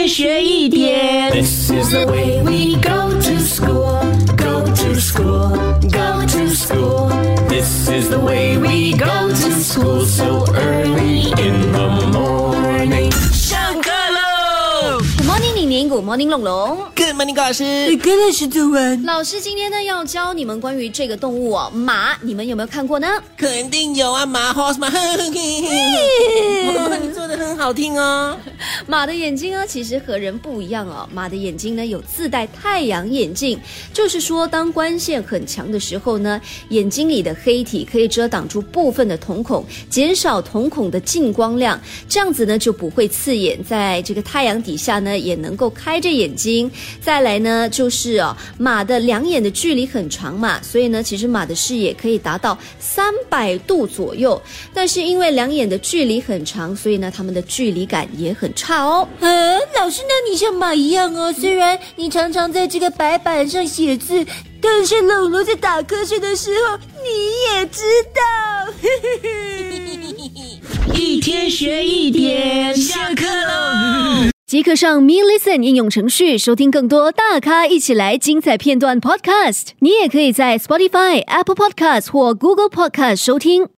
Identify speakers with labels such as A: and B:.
A: 天学一点。This is the way we go to school, go to school, go to school. This is the way we go to school so early in the morning. 上课喽
B: ！Good morning，宁宁，Good morning，龙龙。
C: Good morning，高老师。
D: 跟老师早安。
B: 老师今天呢要教你们关于这个动物哦，马，你们有没有看过呢？
C: 肯定有啊，马 horse 马，你做的很好听哦。
B: 马的眼睛呢，其实和人不一样哦。马的眼睛呢有自带太阳眼镜，就是说当光线很强的时候呢，眼睛里的黑体可以遮挡住部分的瞳孔，减少瞳孔的进光量，这样子呢就不会刺眼。在这个太阳底下呢，也能够开着眼睛。再来呢，就是哦，马的两眼的距离很长嘛，所以呢，其实马的视野可以达到三百度左右。但是因为两眼的距离很长，所以呢，它们的距离感也很差哦。
D: 嗯，老师，那你像马一样哦，虽然你常常在这个白板上写字，但是老罗在打瞌睡的时候，你也知道。
A: 一天学一点，下课喽！
B: 即刻上 Me Listen 应用程序收听更多大咖一起来精彩片段 Podcast。你也可以在 Spotify、Apple Podcast 或 Google Podcast 收听。